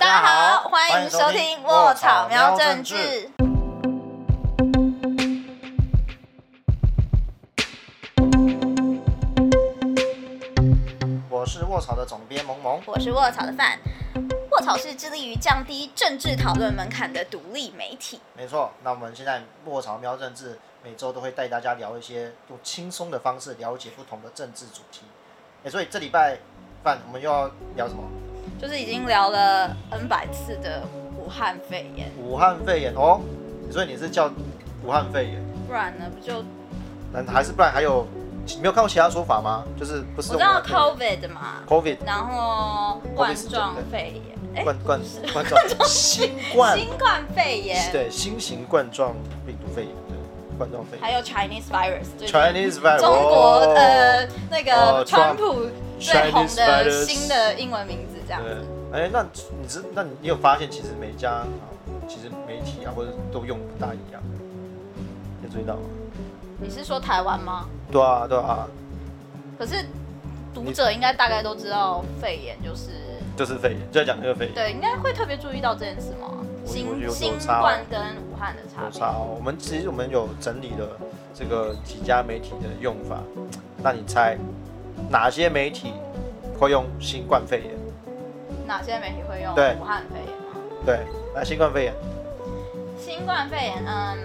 大家好，欢迎收听《卧草喵政治》。我是卧草的总编萌萌，我是卧草的范。卧草是致力于降低政治讨论门槛的独立媒体。没错，那我们现在卧草喵政治每周都会带大家聊一些用轻松的方式了解不同的政治主题。哎，所以这礼拜范我们又要聊什么？就是已经聊了 N 百次的武汉肺炎。武汉肺炎哦，所以你是叫武汉肺炎？不然呢？不就？那还是不然还有？你没有看过其他说法吗？就是不是？我知道 COVID 嘛，COVID，然后冠状肺炎，冠冠 冠状新冠新冠肺炎，对，新型冠状病毒肺炎，对，冠状肺炎。还有 Chinese virus，Chinese virus，中国呃那个川普最红的新的英文名字。对，哎，那你知，那你有发现，其实每家啊，其实媒体啊，或者都用不大一样，有注意到吗？你是说台湾吗？对啊，对啊。可是读者应该大概都知道，肺炎就是就是肺炎，就在讲这个肺炎。对，应该会特别注意到这件事吗？新新冠跟武汉的差别。有差哦。我们其实我们有整理了这个几家媒体的用法，那你猜哪些媒体会用新冠肺炎？哪些媒体会用武汉肺炎吗？对，来新冠肺炎。新冠肺炎，嗯，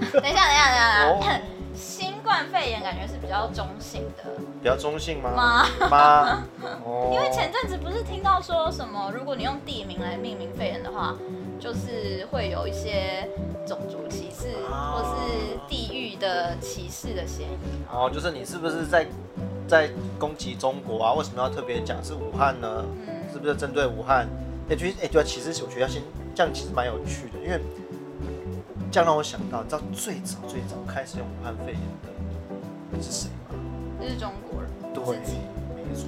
等一下，等一下，等一下，新冠肺炎感觉是比较中性的。比较中性吗？吗？吗？哦。因为前阵子不是听到说什么，如果你用地名来命名肺炎的话，就是会有一些种族歧视或是地域的歧视的嫌疑。哦，就是你是不是在？在攻击中国啊？为什么要特别讲是武汉呢？是不是针对武汉？哎，其实哎，对啊，其实我觉得先这样其实蛮有趣的，因为这样让我想到，你知道最早最早开始用武汉肺炎的是谁吗？是中国人。对，没错。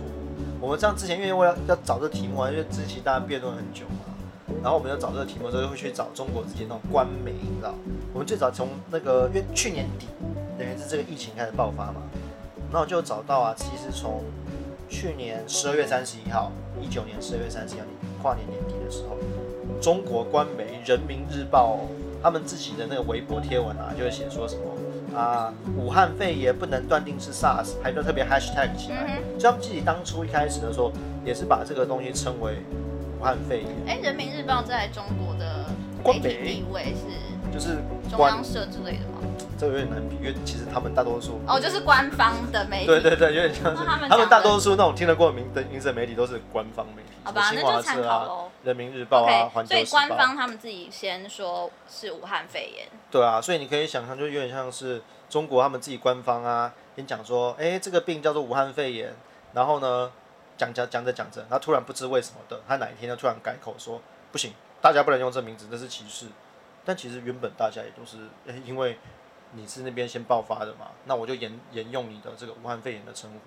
我们这样之前因为为了要找这个题目啊，因为之前大家辩论很久嘛，然后我们要找这个题目的时候，就会去找中国之前那种官媒，你知道？我们最早从那个因为去年底等于是这个疫情开始爆发嘛。那我就找到啊，其实从去年十二月三十一号，一九年十二月三十一号跨年年底的时候，中国官媒《人民日报》他们自己的那个微博贴文啊，就会写说什么啊，武汉肺炎不能断定是 SARS，还都特别 hashtag 起来。所以他们自己当初一开始的时候，也是把这个东西称为武汉肺炎。哎，《人民日报》在中国的媒体地位是就是中央社之类的吗？这个有点难比，因为其实他们大多数哦，就是官方的媒体。对对对，有点像是他们大多数那种听得过名的名字媒体都是官方媒体。好吧，那就参考喽。人民日报啊，环以官方他们自己先说是武汉肺炎。对啊，所以你可以想象，就有点像是中国他们自己官方啊，先讲说，哎，这个病叫做武汉肺炎，然后呢，讲讲讲着讲着，然后突然不知为什么的，他哪一天就突然改口说，不行，大家不能用这名字，这是歧视。但其实原本大家也都是，因为。你是那边先爆发的嘛？那我就沿沿用你的这个武汉肺炎的称呼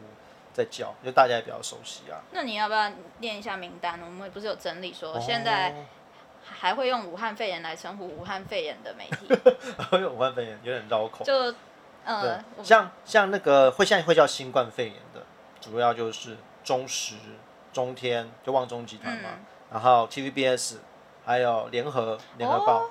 在叫，因为大家也比较熟悉啊。那你要不要念一下名单？我们不是有整理说现在还会用武汉肺炎来称呼武汉肺炎的媒体？会用武汉肺炎有点绕口。就呃，像像那个会现在会叫新冠肺炎的，主要就是中时、中天就旺中集团嘛，然后 TVBS 还有联合联合报。哦，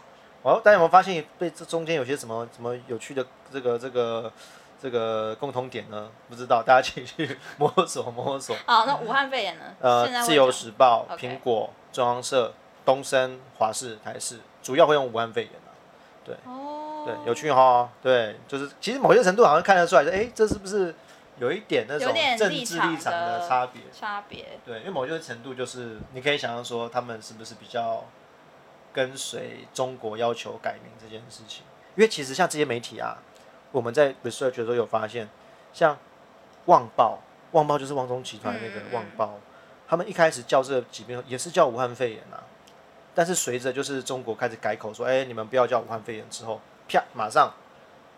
大家有没有发现被这中间有些什么什么有趣的这个这个这个共同点呢？不知道，大家请去摸索摸索。好，那武汉肺炎呢？呃，自由时报、苹果、中央社、东森、华视、台视，主要会用武汉肺炎啊。对，哦，对，有趣哈。对，就是其实某些程度好像看得出来，说哎，这是不是有一点那种政治立场的差别？差别。对，因为某些程度就是你可以想象说，他们是不是比较。跟随中国要求改名这件事情，因为其实像这些媒体啊，我们在 research 的时候有发现，像《旺报》，《旺报》就是旺中集团那个《旺报》，他们一开始叫这个疾病也是叫武汉肺炎啊，但是随着就是中国开始改口说，哎，你们不要叫武汉肺炎之后，啪，马上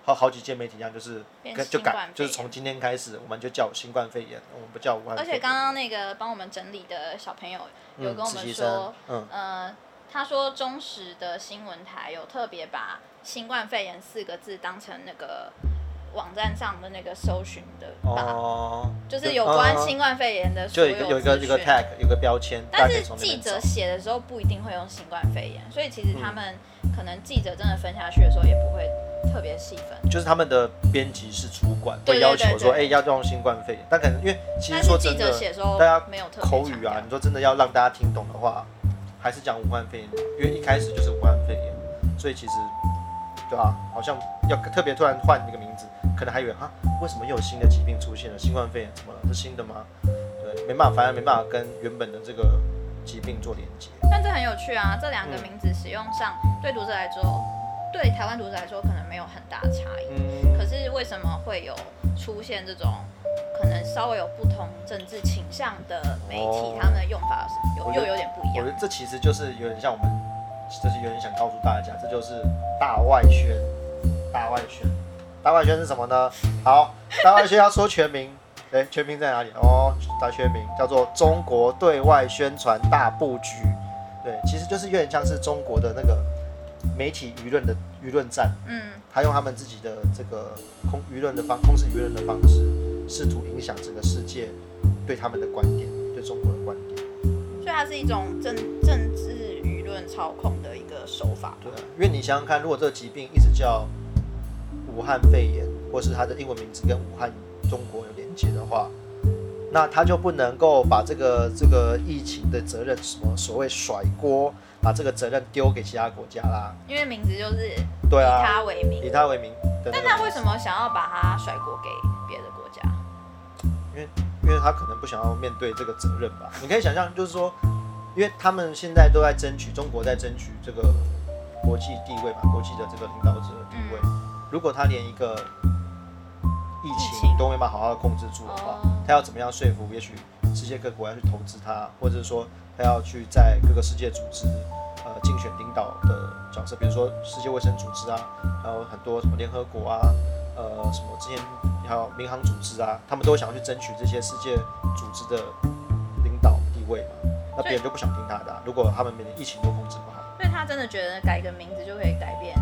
好好几间媒体一样，就是就改，就是从今天开始，我们就叫新冠肺炎，我们不叫武汉。而且刚刚那个帮我们整理的小朋友有跟我们说，嗯，呃。他说，中时的新闻台有特别把“新冠肺炎”四个字当成那个网站上的那个搜寻的吧，哦，就是有关嗯新冠肺炎的所就有一个有一个 tag 有个标签，但是记者。写的时候不一定会用新冠肺炎，所以其实嗯。他们可能记者真的分下去的时候也不会特别细分。就是他们的编辑是主管会要求说，哎、要用新冠肺炎，但可能因为其实说真的，记者写的时候大家没有特别口语啊，你说真的要让大家听懂的话，还是讲武汉肺炎，因为一开始就是武汉肺炎，所以其实对啊，好像要特别突然换一个名字，可能还以为啊，为什么又有新的疾病出现了？新冠肺炎怎么了？是新的吗？对，没办法，反而没办法跟原本的这个疾病做连接。但这很有趣啊，这两个嗯名字使用上对读者来说，对台湾读者来说可能没有很大的差异。嗯，可是为什么会有出现这种可能稍微有不同政治倾向的媒体，哦他们的用法有我觉得又有点不一样我觉？得这其实就是有点像我们，就是有点想告诉大家，这就是大外宣，大外宣，大外宣是什么呢？好，大外宣要说全名，哎、全名在哪里？哦，大全名叫做中国对外宣传大布局。对，其实就是有点像是中国的那个媒体舆论的舆论战，嗯，他用他们自己的这个控舆论的方控制舆论的方式，试图影响整个世界对他们的观点，对中国的观点。所以它是一种政政治舆论操控的一个手法。对啊，因为你想想看，如果这个疾病一直叫武汉肺炎，或是它的英文名字跟武汉中国有连接的话，那他就不能够把这个这个疫情的责任什么所谓甩锅，把这个责任丢给其他国家啦。因为名字就是以对啊，他为名，以他为名但他为什么想要把它甩锅给别的国家？因为他可能不想要面对这个责任吧。你可以想象，就是说，因为他们现在都在争取，中国在争取这个国际地位嘛，国际的这个领导者的地位。如果他连一个疫疫情情都没办法好好的控制住的话，哦他要怎么样说服？也许世界各国要去投资他，或者是说他要去在各个世界组织呃竞选领导的角色，比如说世界卫生组织啊，还有很多什么联合国啊，呃什么之前还有民航组织啊，他们都想要去争取这些世界组织的领导地位嘛。那别人就不想听他的啊、如果他们每年疫情都控制不好。所以他真的觉得改个名字就可以改变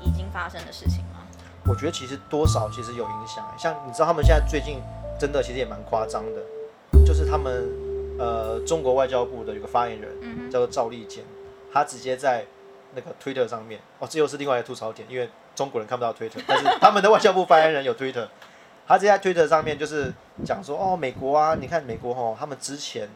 已经发生的事情吗？我觉得其实多少其实有影响欸，像你知道他们现在最近真的其实也蛮夸张的，就是他们呃中国外交部的有个发言人嗯，叫做赵立坚，他直接在那个 Twitter 上面，哦这又是另外一个吐槽点，因为中国人看不到 Twitter，但是他们的外交部发言人有 Twitter，他直接在 Twitter 上面就是讲说哦美国啊，你看美国哦，他们之前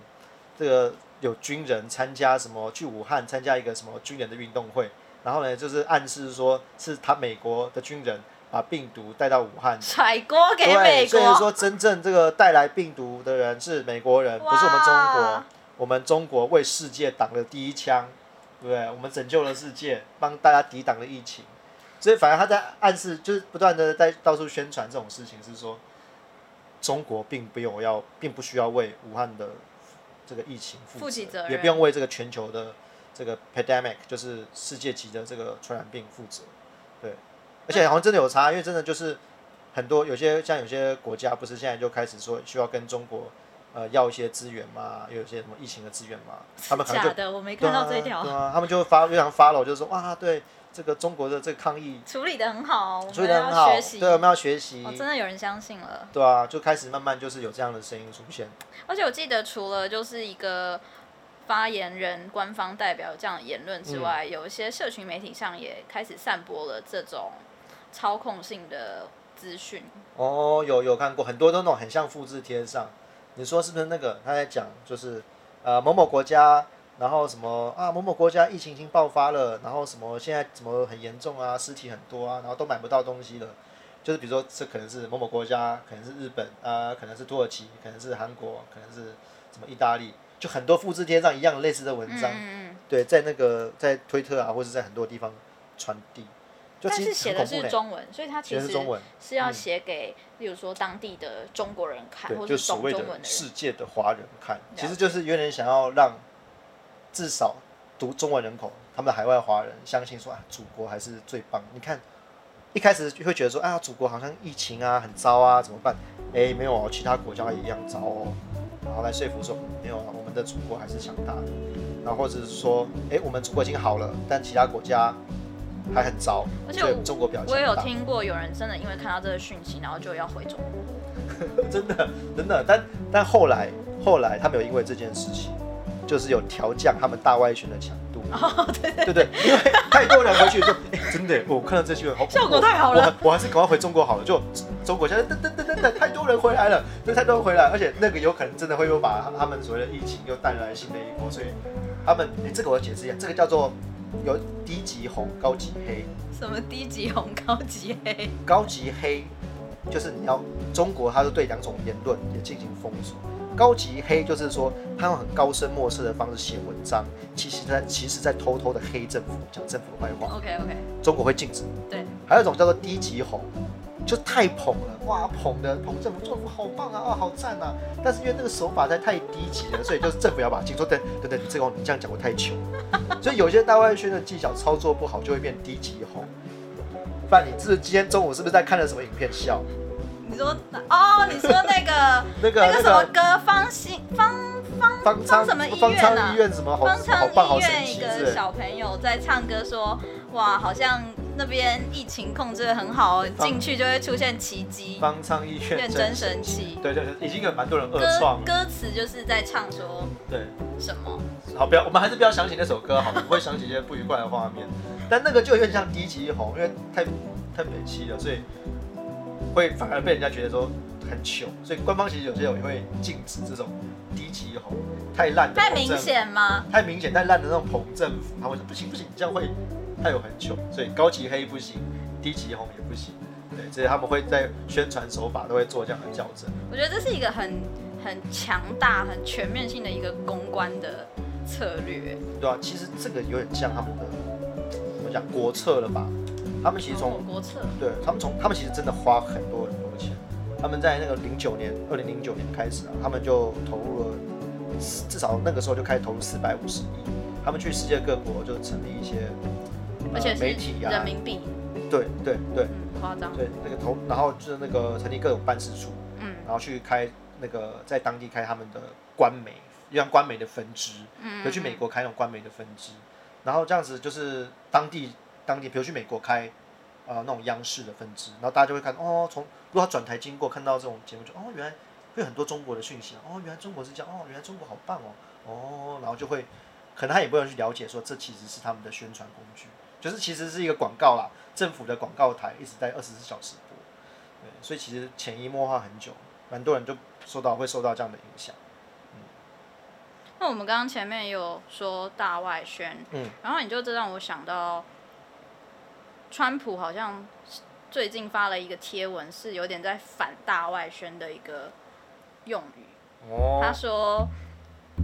这个有军人参加什么去武汉参加一个什么军人的运动会，然后呢就是暗示说是他美国的军人把病毒带到武汉。甩锅给，美国，所以说真正这个带来病毒的人是美国人，不是我们中国。我们中国为世界挡了第一枪，对不对？我们拯救了世界，帮大家抵挡了疫情。所以反而他在暗示，就是不断的在到处宣传这种事情，是说中国并不用要，并不需要为武汉的这个疫情负负起责任也不用为这个全球的这个 pandemic，就是世界级的这个传染病负责。对，而且好像真的有差，因为真的就是很多有些像有些国家不是现在就开始说需要跟中国呃要一些资源嘛，又有一些什么疫情的资源嘛，他们可能就假的，我没看到这条对，啊，他们就会发非常 follow，就是说哇，对这个中国的这个抗疫处理的很好，我处理们的很好要学，习。对，我们要学习哦，，真的有人相信了。对啊，就开始慢慢就是有这样的声音出现。而且我记得，除了就是一个发言人、官方代表这样的言论嗯之外，有一些社群媒体上也开始散播了这种操控性的资讯。哦，有有看过很多都那种很像复制贴上，你说是不是那个他在讲就是呃某某国家，然后什么啊某某国家疫情已经爆发了，然后什么现在怎么很严重啊，尸体很多啊，然后都买不到东西了。就是比如说这可能是某某国家，可能是日本啊、可能是土耳其，可能是韩国，可能是什么意大利，就很多复制贴上一样类似的文章，对，在那个在推特啊，或者在很多地方传递，就但是写的。是中文，所以它其实是中文，是要嗯写给，例如说当地的中国人看，对，或者是所谓的懂中文的世。界的华人看，其实就是有点想要让至少读中文人口，他们的海外华人相信说啊，祖国还是最棒。你看一开始就会觉得说啊，祖国好像疫情啊很糟啊，怎么办？哎，没有哦，其他国家也一样糟哦。然后来说服说嗯没有啊，我们的祖国还是强大的。然后或者是说，哎，我们祖国已经好了，但其他国家还很糟，而且中国表现我也有听过有人真的因为看到这个讯息，然后就要回中国。真的真的，但但后来后来他没有因为这件事情，就是有调降他们大外圈的强度。哦，对对对不对？因为太多人回去就，哎、真的，我看到这新闻好，效果太好了我还是赶快回中国好了。就中国现在噔噔噔噔噔，太多人回来了，对，太多人回来，而且那个有可能真的会又把他们所谓的疫情又带来新的一波，所以他们，哎、这个我要解释一下，这个叫做有低级红、高级黑。什么低级红、高级黑？高级黑就是你要中国，它是对两种言论也进行封锁。高级黑就是说，他用很高深莫测的方式写文章，其实在其实在偷偷的黑政府，讲政府的坏话。OK OK，中国会禁止。对，还有一种叫做低级红，就太捧了，哇，捧的捧政府，政府好棒啊，啊，好赞啊！但是因为那个手法在太低级了，所以就是政府要把它禁。说等等等，你这个你这样讲我太穷，所以有些大外宣的技巧操作不好，就会变低级红。范，你是不是今天中午是不是在看了什么影片笑？你说哦，你说那个 那个那个什么歌，方心方方方舱什么医方舱院啊医？院什么好方舱医院一。个小朋友在唱歌说，哇，好像那边疫情控制的很好哦，进去就会出现奇迹，方舱医院院真神奇。对对对，已经有蛮多人恶歌创。歌词就是在唱说对，什么？好，不要，我们还是不要想起那首歌好了，会想起一些不愉快的画面。但那个就有点像低级红，因为太太北气了，所以会反而被人家觉得说很糗。所以官方其实有些也会禁止这种低级红，太烂的太明显吗？太明显太烂的那种捧政府，他会说不行不行，你这样会太有很糗。所以高级黑不行，低级红也不行。对，所以他们会在宣传手法都会做这样的校正。我觉得这是一个很很强大、很全面性的一个公关的策略。对啊，其实这个有点像他们的怎么讲国策了吧？他们其实从哦国策，对他们从他们其实真的花很多很多钱。他们在那个零九年，二零零九年开始啊，他们就投入了至少那个时候就开始投入四百五十亿。他们去世界各国就成立一些、呃而且是媒体啊，人民币，对对对。嗯，夸张，对，那个投，然后就是那个成立各种办事处，嗯。然后去开那个在当地开他们的官媒，就像官媒的分支，嗯就去美国开那种官媒的分支，然后这样子就是当地当地，比如去美国开呃那种央视的分支，然后大家就会看哦，从如果他转台经过看到这种节目就哦原来会有很多中国的讯息哦，原来中国是这样哦，原来中国好棒哦哦，然后就会可能他也不会去了解说这其实是他们的宣传工具，就是其实是一个广告啦，政府的广告台一直在二十四小时播，对，所以其实潜移默化很久，蛮多人就受到会受到这样的影响，那我们刚刚前面也有说大外宣，嗯，然后你就这让我想到，川普好像最近发了一个贴文，是有点在反大外宣的一个用语。他哦说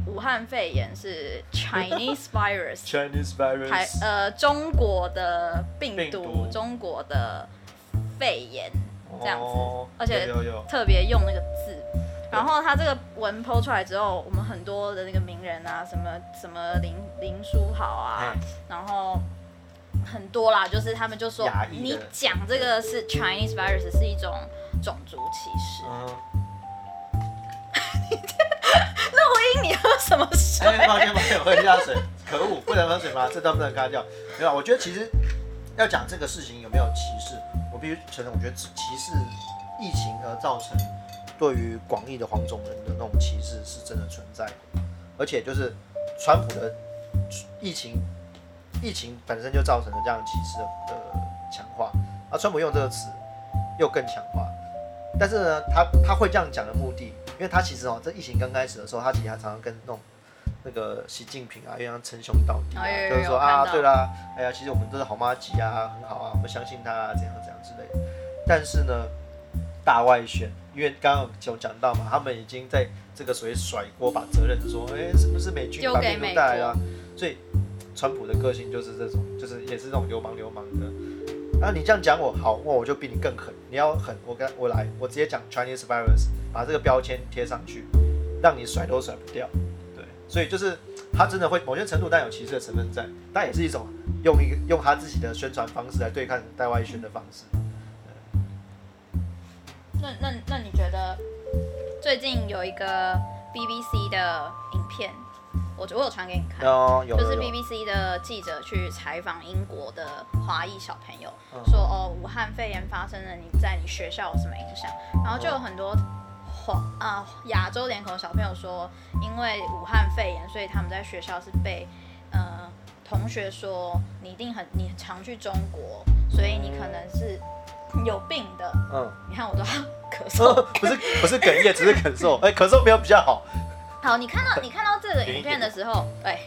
武汉肺炎是 Chinese virus，，Chinese virus，呃中国的病毒，病毒。中国的肺炎，这样子。哦而且特别用那个字。然后他这个文剖出来之后，我们很多的那个名人啊，什么什么林林书豪啊哎，然后很多啦，就是他们就说你讲这个是 Chinese virus 是一种种族歧视。嗯，录音你喝什么水？哎，抱歉抱歉，我喝一下水，可恶，不能喝水吗？这段不能卡掉。没有，我觉得其实要讲这个事情有没有歧视，我必须承认，我觉得歧视疫情而造成对于广义的黄种人的那种歧视是真的存在的，而且就是川普的疫情，疫情本身就造成了这样歧视的的强化，而川普用这个词又更强化。但是呢，他他会这样讲的目的，因为他其实哦，这疫情刚开始的时候，他其实还常常跟那种那个习近平啊，一样称兄道弟、啊就是说啊，对啦，哎呀，其实我们都是好妈鸡啊，很好啊，我们相信他啊，怎样怎样之类的。但是呢，大外宣，因为刚刚有讲到嘛，他们已经在这个所谓甩锅，把责任说，哎，是不是美军把病毒带来了啊？所以川普的个性就是这种，就是也是那种流氓流氓的。啊，你这样讲我好，那我就比你更狠。你要狠，我跟我来，我直接讲 Chinese virus，把这个标签贴上去，让你甩都甩不掉。对，所以就是他真的会某些程度带有歧视的成分在，但也是一种用一个用他自己的宣传方式来对抗带外宣的方式。那那那你觉得最近有一个 BBC 的影片，我我有传给你看，哦，有就是 BBC 的记者去采访英国的华裔小朋友，嗯说哦，武汉肺炎发生了，你在你学校有什么影响？然后就有很多华啊亚洲脸孔的小朋友说，因为武汉肺炎，所以他们在学校是被呃同学说你一定很你常去中国，所以你可能是有病的。嗯，你看我都 咳嗽。不是不是哽咽，只是咳嗽。哎、咳嗽没有比较好。好，你看到你看到这个影片的时候，对，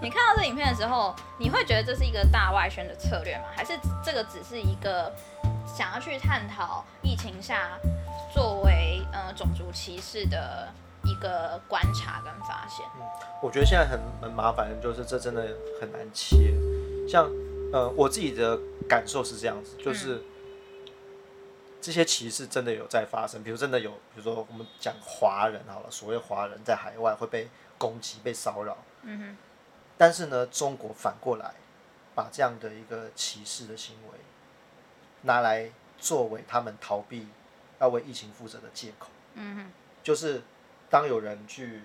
你看到这个影片的时候，你会觉得这是一个大外宣的策略吗？还是这个只是一个想要去探讨疫情下作为呃种族歧视的一个观察跟发现？我觉得现在很很麻烦，就是这真的很难切。像呃，我自己的感受是这样子，就是、这些歧视真的有在发生。比如真的有，比如说我们讲华人好了，所谓华人在海外会被攻击、被骚扰，嗯哼，但是呢，中国反过来把这样的一个歧视的行为拿来作为他们逃避要为疫情负责的借口。嗯哼，就是当有人去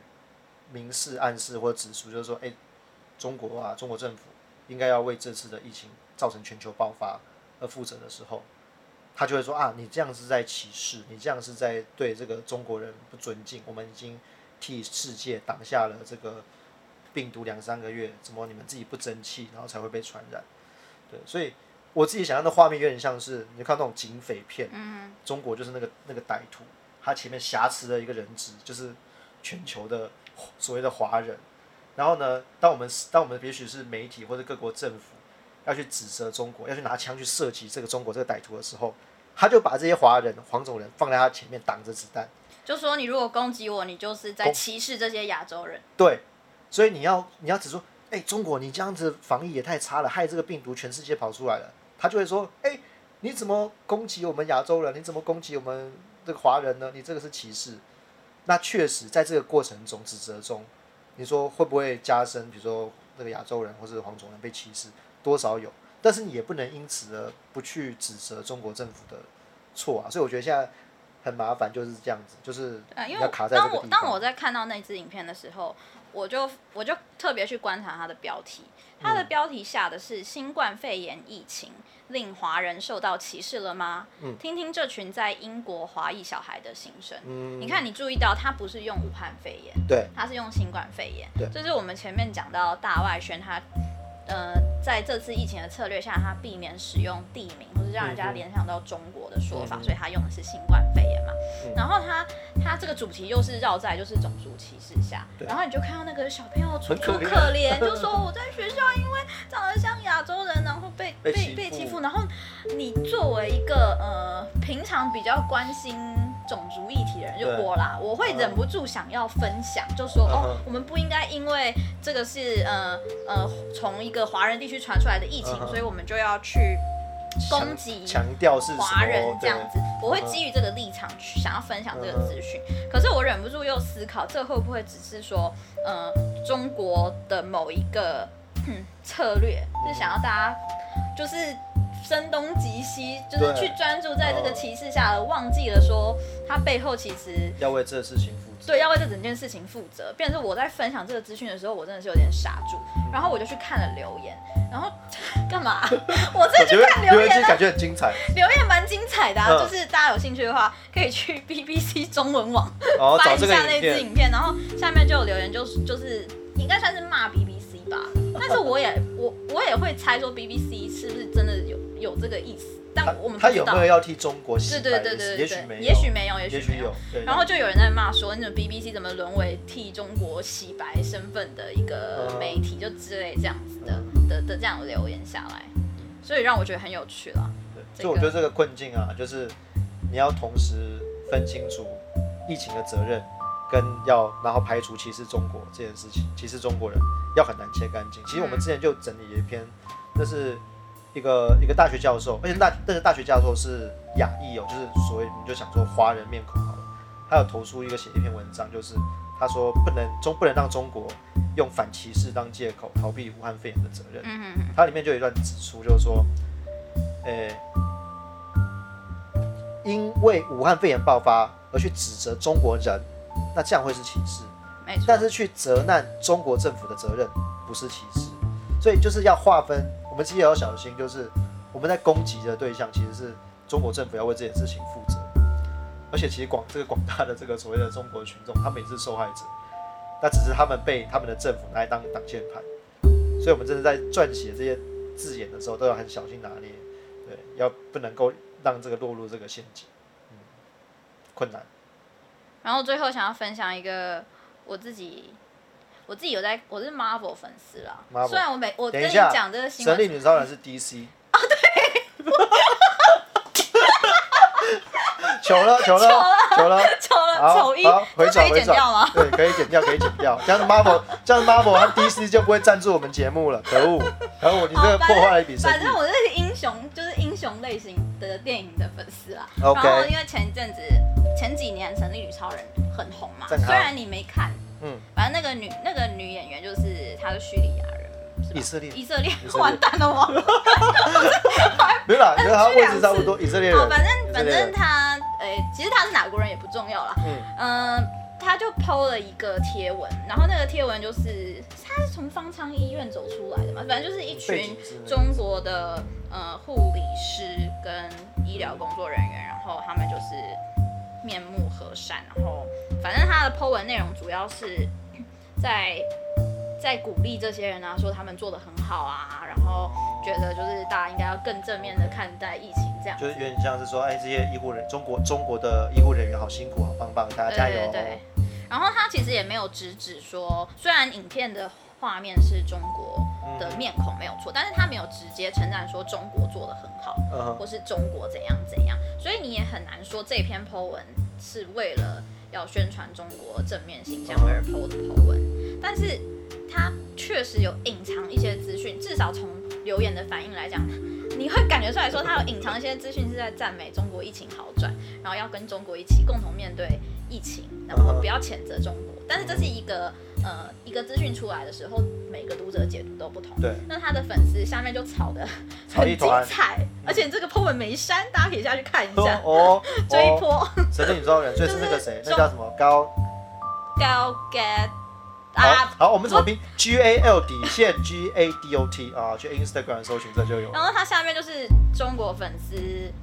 明示、暗示或指出，就是说，哎、中国啊，中国政府应该要为这次的疫情造成全球爆发而负责的时候，他就会说啊，你这样是在歧视，你这样是在对这个中国人不尊敬。我们已经替世界挡下了这个病毒两三个月，怎么你们自己不争气，然后才会被传染？对，所以我自己想象的画面有点像是你看那种警匪片，嗯中国就是那个那个歹徒，他前面挟持了一个人质，就是全球的所谓的华人。然后呢，当我们当我们也许是媒体或者各国政府要去指责中国，要去拿枪去射击这个中国这个歹徒的时候，他就把这些华人、黄种人放在他前面挡着子弹。就说你如果攻击我，你就是在歧视这些亚洲人。对，所以你要你要指出，哎、中国你这样子防疫也太差了，害这个病毒全世界跑出来了。他就会说，哎、你怎么攻击我们亚洲人？你怎么攻击我们这个华人呢？你这个是歧视。那确实在这个过程中指责中，你说会不会加深？比如说那个亚洲人或是黄种人被歧视，多少有，但是你也不能因此而不去指责中国政府的错啊。所以我觉得现在很麻烦，就是这样子，就是呃，因为你要卡在这当。我当我在看到那支影片的时候，我就我就特别去观察它的标题，它嗯的标题下的是“新冠肺炎疫情令华人受到歧视了吗？”嗯听听这群在英国华裔小孩的心声。嗯，你看，你注意到他不是用武汉肺炎，对，他是用新冠肺炎。对这是我们前面讲到大外宣他。呃，在这次疫情的策略下，他避免使用地名，或是让人家联想到中国的说法，所以他用的是新冠肺炎嘛。嗯。然后他他这个主题又是绕在就是种族歧视下，然后你就看到那个小朋友楚楚可怜，就说我在学校因为长得像亚洲人，然后被被被欺负，然后你作为一个呃平常比较关心种族议题的人，就对。我啦，我会忍不住想要分享，就说、哦，我们不应该因为这个是呃呃从一个华人地区传出来的疫情，所以我们就要去攻击强调是华人这样子，我会嗯基于这个立场去想要分享这个资讯。可是我忍不住又思考，这会不会只是说，呃，中国的某一个、嗯策略，是想要大家就是声东击西，就是去专注在这个嗯歧视下，而忘记了说他背后其实要为这事情负责。对，要为这整件事情负责。变成是我在分享这个资讯的时候，我真的是有点傻住，然后我就去看了留言，然后干嘛？我真的去看留言了留言其实感觉很精彩，留言蛮精彩的啊，嗯。就是大家有兴趣的话，可以去 BBC 中文网翻一下那支影片，影片，然后下面就有留言，就是就是应该算是骂 BBC 吧，但是我也我我也会猜说 BBC 是不是真的有有这个意思，但我们不知道他有没。有要替中国洗白的意思？对对对对对，也许没有，也许没有，也许没有然后就有人在骂说，那种 BBC 怎么沦为替中国洗白身份的一个嗯媒体，就之类这样子的的的这样留言下来，所以让我觉得很有趣了。对这所以我觉得这个困境啊，就是你要同时分清楚疫情的责任，跟要然后排除歧视中国这件事情，歧视中国人要很难切干净。其实我们之前就整理了一篇，那是一个一个大学教授，而且大那个大学教授是亚裔哦，就是所谓你就想说华人面孔好了，他有投出一个写一篇文章，就是他说不能中不能让中国用反歧视当借口逃避武汉肺炎的责任。嗯哼哼，它里面就有一段指出，就是说，呃、因为武汉肺炎爆发而去指责中国人，那这样会是歧视。没错。但是去责难中国政府的责任不是歧视，所以就是要划分。我们其实也要小心，就是我们在攻击的对象其实是中国政府要为这件事情负责，而且其实广这个广大的这个所谓的中国群众，他们也是受害者，那只是他们被他们的政府拿来当挡箭牌，所以我们真的在撰写这些字眼的时候都要很小心拿捏，对，要不能够让这个落入这个陷阱，嗯，困难。然后最后想要分享一个我自己，我自己有在，我是 Marvel 粉丝啦。Marvel 虽然我每我跟你讲这个新神力闻，女超人是 DC。求 了，求了，求了，求了好，丑一，好，回这可以转回转剪掉吗？对，可以剪掉，可以剪掉。这样 Marvel，这样 Marvel 和 DC 就不会赞助我们节目了，可恶！可恶，你这个破坏了一笔生意反正。我是英雄，就是英雄类型的电影的粉丝啦。然后因为前一阵子前几年《神力女超人》很红嘛，虽然你没看，嗯，反正那个女那个女演员就是她是叙利亚人，以色列。以色列完蛋了我。没有啦，觉得他位置差不多，以色列人。好，反正反正她，诶、其实她是哪国人也不重要啦。嗯，嗯、他就 PO 了一个贴文，然后那个贴文就是他是从方舱医院走出来的嘛，反正就是一群中国的呃护理师跟医疗工作人员，然后他们就是面目和善，然后反正他的 PO 文内容主要是 在在鼓励这些人啊，说他们做的很好啊，然后觉得就是大家应该要更正面的看待疫情这样。就是有点像是说，哎，这些医护人，中国中国的医护人员好辛苦，好棒棒，大家加油。对对对。然后他其实也没有直指说，虽然影片的画面是中国的面孔没有错，但是他没有直接称赞说中国做的很好，或是中国怎样怎样，所以你也很难说这篇 po 文是为了要宣传中国正面形象而 po 的 po 文，但是他确实有隐藏一些资讯，至少从留言的反应来讲，你会感觉出来说他有隐藏一些资讯是在赞美中国疫情好转，然后要跟中国一起共同面对疫情，然后不要谴责中国。但是这是一个呃一个资讯出来的时候，每个读者解读都不同。对，那他的粉丝下面就吵得 很精彩，而且这个 po 文没删，大家可以下去看一下。哦，追一哦，波神力宇宙人，所以是那个谁，那叫什么高？高 get 好啊，好，我们怎么拼？G A L 底线 G A D O T 啊，去 Instagram 搜寻这就有然。后它下面就是中国粉丝、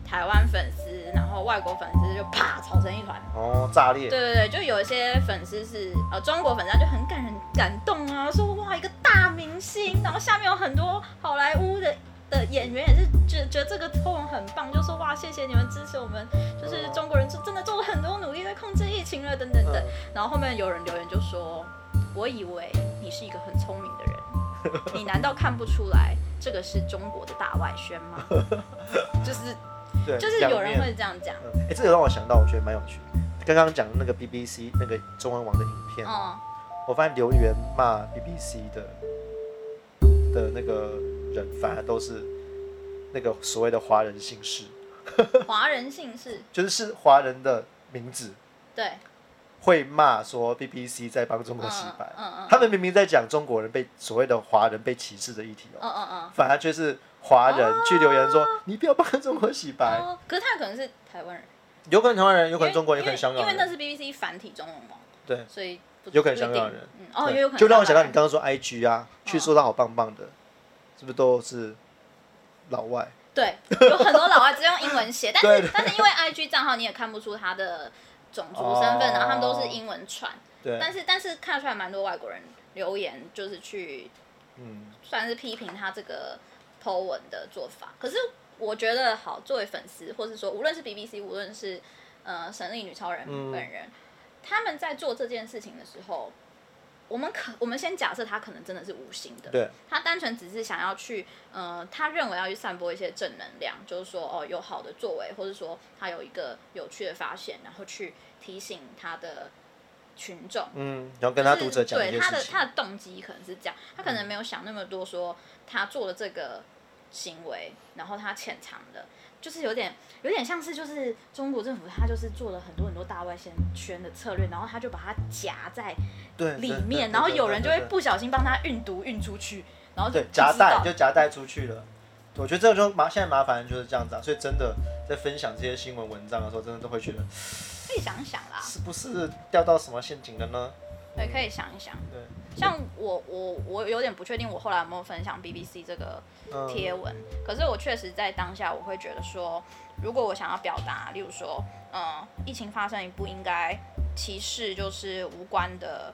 台湾粉丝，然后外国粉丝就啪吵成一团。哦，炸裂对。对对，就有一些粉丝是呃中国粉丝，他就很感人感动啊，说哇一个大明星，然后下面有很多好莱坞的的演员也是觉觉得这个 p 文很棒，就说哇谢谢你们支持我们，就是中国人是真的做了很多努力在控制疫情了等等等。嗯然后后面有人留言就说，我以为你是一个很聪明的人，你难道看不出来这个是中国的大外宣吗？就是 对，就是有人会这样讲，嗯，哎、这个让我想到，我觉得蛮有趣的。刚刚讲的那个 BBC 那个中文网的影片，嗯，我发现留言骂 BBC 的的那个人，反而都是那个所谓的华人姓氏，华人姓氏，就是是华人的名字，对，会骂说 BBC 在帮中国洗白。嗯嗯他们明明在讲中国人被所谓的华人被歧视的议题哦，嗯嗯嗯。反而却是华人去留言说、你不要帮中国洗白。哦，可是他可能是台湾人，有可能台湾人，有可能中国人，有可能香港人，因为那是 BBC 繁体中文嘛，对，所以有可能香港人。嗯，哦，也有可能就让我想到你刚刚说 IG 啊，去说他好棒棒的，是不是都是老外？对，有很多老外只用英文写，但是但是因为 IG 账号你也看不出他的种族身份，哦。然后他们都是英文传，对，但是但是看出来蛮多外国人留言，就是去嗯，算是批评他这个 Po 文的做法。可是我觉得好，作为粉丝，或是说无论是 BBC，无论是呃神力女超人嗯。本人，他们在做这件事情的时候，我们可我们先假设他可能真的是无心的，对，他单纯只是想要去呃，他认为要去散播一些正能量，就是说哦有好的作为，或者说他有一个有趣的发现，然后去提醒他的群众。嗯，然后跟他读者讲一对他的他的动机可能是这样，他可能没有想那么多，说他做了这个行为，然后他潜藏的，就是有点有点像是就是中国政府他就是做了很多很多大外宣宣的策略，然后他就把它夹在对里面，然后有人就会不小心帮他运毒运出去，然后就对夹带就夹带出去了。我觉得这个就麻现在麻烦就是这样子啊，所以真的在分享这些新闻文章的时候，真的都会觉得自己想想啦，是不是掉到什么陷阱了呢？对，可以想一想。对，像我我我有点不确定，我后来有没有分享 BBC 这个贴文，可是我确实在当下，我会觉得说，如果我想要表达，例如说，嗯，疫情发生，不应该歧视就是无关的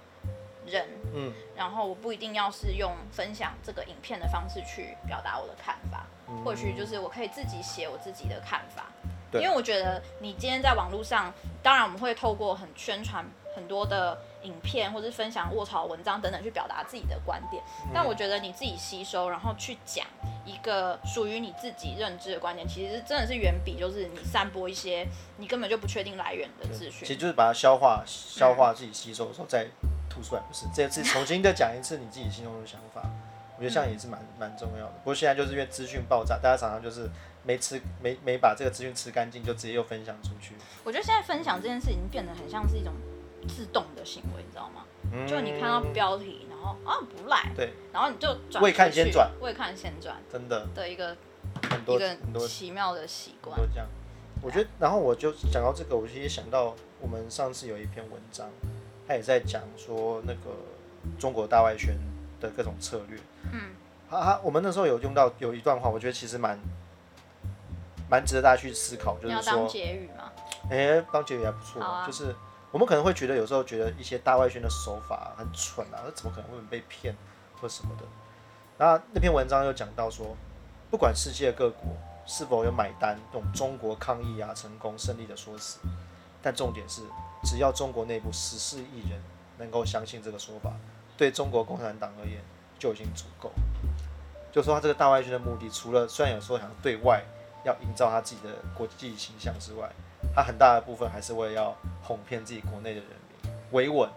人，嗯，然后我不一定要是用分享这个影片的方式去表达我的看法，或许就是我可以自己写我自己的看法，因为我觉得你今天在网络上，当然我们会透过很宣传很多的。影片或是分享卧槽文章等等去表达自己的观点，但我觉得你自己吸收，然后去讲一个属于你自己认知的观点，其实真的是远比就是你散播一些你根本就不确定来源的资讯。其实就是把它消化、消化自己吸收的时候再吐出来，不是这次重新再讲一次你自己心中的想法，我觉得这样也是蛮蛮重要的。不过现在就是因为资讯爆炸，大家常常就是没吃没没把这个资讯吃干净，就直接又分享出去。我觉得现在分享这件事已经变得很像是一种。自动的行为，你知道吗？就你看到标题，然后啊不赖，对，然后你就转未看先转，未看先转，真的的一个很多很多奇妙的习惯。都这样，我觉得，然后我就讲到这个，我其实想到我们上次有一篇文章，他也在讲说那个中国大外宣的各种策略。嗯，他他我们那时候有用到有一段话，我觉得其实蛮蛮值得大家去思考，就是说结语吗？哎，当结语还不错，就是。我们可能会觉得有时候觉得一些大外宣的手法很蠢啊，那怎么可能会被骗或什么的？那那篇文章又讲到说，不管世界各国是否有买单用中国抗疫啊成功胜利的说辞，但重点是，只要中国内部十四亿人能够相信这个说法，对中国共产党而言就已经足够。就说他这个大外宣的目的，除了虽然有时候想对外要营造他自己的国际形象之外，他很大的部分还是为了要哄骗自己国内的人民，维稳，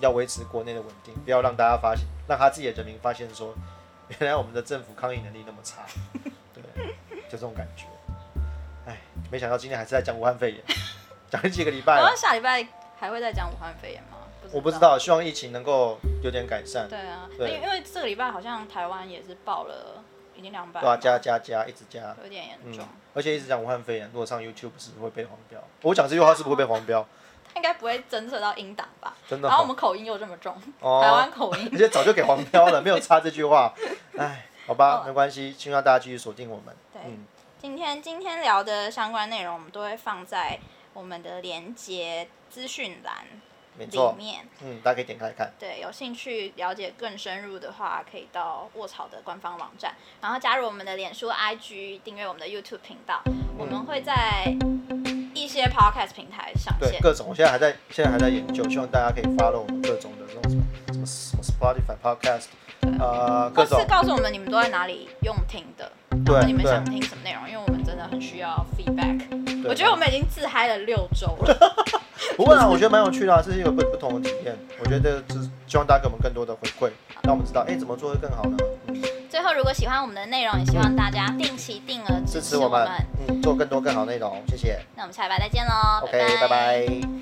要维持国内的稳定，不要让大家发现，让他自己的人民发现说，原来我们的政府抗疫能力那么差，对，就这种感觉。哎，没想到今天还是在讲武汉肺炎，讲了几个礼拜。好下礼拜还会再讲武汉肺炎吗？我不知道，希望疫情能够有点改善。对啊，对，因为这个礼拜好像台湾也是报了。已经两百，对啊，加加加，一直加，有点严重。而且一直讲武汉肺炎，如果上 YouTube 是不是会被黄标？我讲这句话是不是会被黄标？应该不会侦测到音档吧？真的。然后我们口音又这么重，台湾口音，而且早就给黄标了，没有插这句话。哎，好吧，没关系，希望大家继续锁定我们。对，今天今天聊的相关内容，我们都会放在我们的连接资讯栏。里面，嗯，大家可以点开看。对，有兴趣了解更深入的话，可以到卧槽的官方网站，然后加入我们的脸书、IG，订阅我们的 YouTube 频道。我们会在一些 Podcast 平台上线。对，各种，我现在还在，现在还在研究，希望大家可以 follow 我们各种的这种什么什么什么 Spotify Podcast，呃，各种。是告诉我们你们都在哪里用听的，对，你们想听什么内容？因为我们真的很需要 feedback。我觉得我们已经自嗨了六周了。不过啊，我觉得蛮有趣的啊，这是一个不不同的体验。我觉得是希望大家给我们更多的回馈，让我们知道，哎，怎么做会更好呢？最后，如果喜欢我们的内容，也希望大家定期定额支持我们，嗯，做更多更好内容，谢谢。那我们下礼拜再见喽，OK，拜拜。